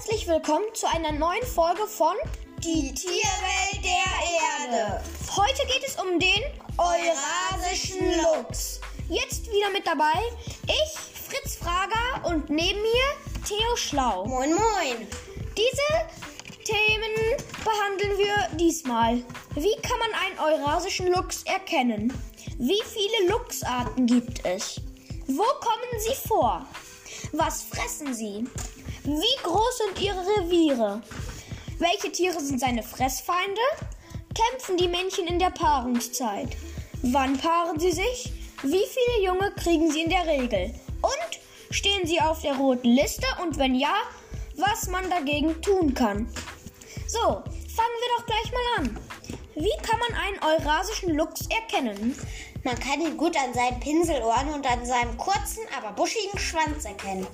herzlich willkommen zu einer neuen Folge von Die Tierwelt der Erde. Heute geht es um den Eurasischen Luchs. Jetzt wieder mit dabei ich, Fritz Frager und neben mir Theo Schlau. Moin, moin. Diese Themen behandeln wir diesmal. Wie kann man einen Eurasischen Luchs erkennen? Wie viele Luchsarten gibt es? Wo kommen sie vor? Was fressen sie? Wie groß sind ihre Reviere? Welche Tiere sind seine Fressfeinde? Kämpfen die Männchen in der Paarungszeit? Wann paaren sie sich? Wie viele Junge kriegen sie in der Regel? Und stehen sie auf der roten Liste? Und wenn ja, was man dagegen tun kann? So, fangen wir doch gleich mal an. Wie kann man einen eurasischen Luchs erkennen? Man kann ihn gut an seinen Pinselohren und an seinem kurzen, aber buschigen Schwanz erkennen.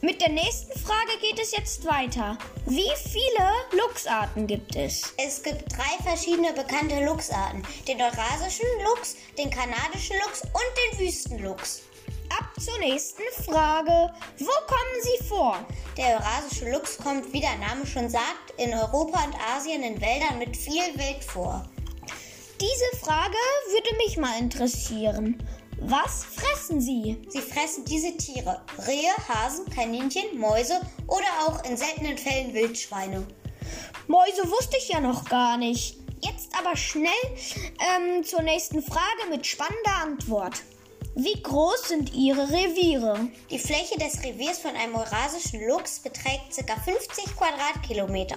Mit der nächsten Frage geht es jetzt weiter. Wie viele Luchsarten gibt es? Es gibt drei verschiedene bekannte Luchsarten. Den Eurasischen Luchs, den kanadischen Luchs und den Wüstenluchs. Zur nächsten Frage. Wo kommen sie vor? Der Eurasische Luchs kommt, wie der Name schon sagt, in Europa und Asien in Wäldern mit viel Wild vor. Diese Frage würde mich mal interessieren. Was fressen sie? Sie fressen diese Tiere. Rehe, Hasen, Kaninchen, Mäuse oder auch in seltenen Fällen Wildschweine. Mäuse wusste ich ja noch gar nicht. Jetzt aber schnell ähm, zur nächsten Frage mit spannender Antwort. Wie groß sind ihre Reviere? Die Fläche des Reviers von einem eurasischen Luchs beträgt ca. 50 Quadratkilometer.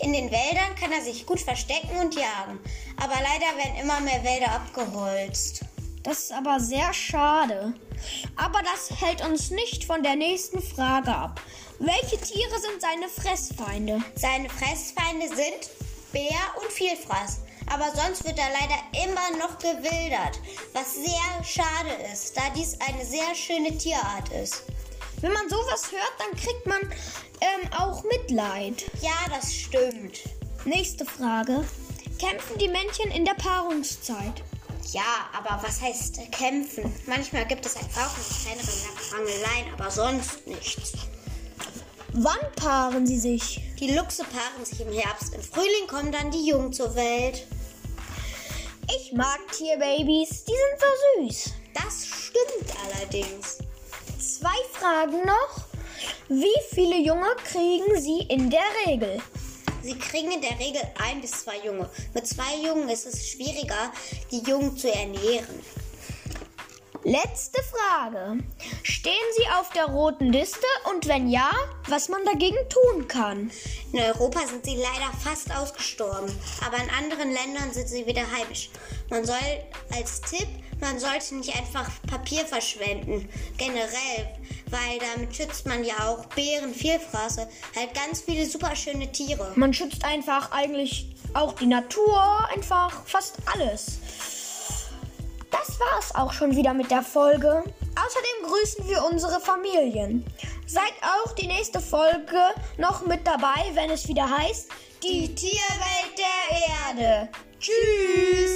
In den Wäldern kann er sich gut verstecken und jagen. Aber leider werden immer mehr Wälder abgeholzt. Das ist aber sehr schade. Aber das hält uns nicht von der nächsten Frage ab. Welche Tiere sind seine Fressfeinde? Seine Fressfeinde sind Bär und Vielfraß. Aber sonst wird er leider immer noch gewildert, was sehr schade ist, da dies eine sehr schöne Tierart ist. Wenn man sowas hört, dann kriegt man ähm, auch Mitleid. Ja, das stimmt. Nächste Frage. Kämpfen die Männchen in der Paarungszeit? Ja, aber was heißt kämpfen? Manchmal gibt es einfach auch eine kleinere Rangeleien, aber sonst nichts. Wann paaren sie sich? Die Luchse paaren sich im Herbst. Im Frühling kommen dann die Jungen zur Welt. Ich mag Tierbabys, die sind so süß. Das stimmt allerdings. Zwei Fragen noch. Wie viele Junge kriegen sie in der Regel? Sie kriegen in der Regel ein bis zwei Junge. Mit zwei Jungen ist es schwieriger, die Jungen zu ernähren. Letzte Frage. Stehen Sie auf der roten Liste und wenn ja, was man dagegen tun kann? In Europa sind sie leider fast ausgestorben, aber in anderen Ländern sind sie wieder heimisch. Man soll als Tipp, man sollte nicht einfach Papier verschwenden, generell, weil damit schützt man ja auch Bären, Vielfraße, halt ganz viele super schöne Tiere. Man schützt einfach eigentlich auch die Natur, einfach fast alles. Das war's auch schon wieder mit der Folge. Außerdem grüßen wir unsere Familien. Seid auch die nächste Folge noch mit dabei, wenn es wieder heißt Die Tierwelt der Erde. Tschüss.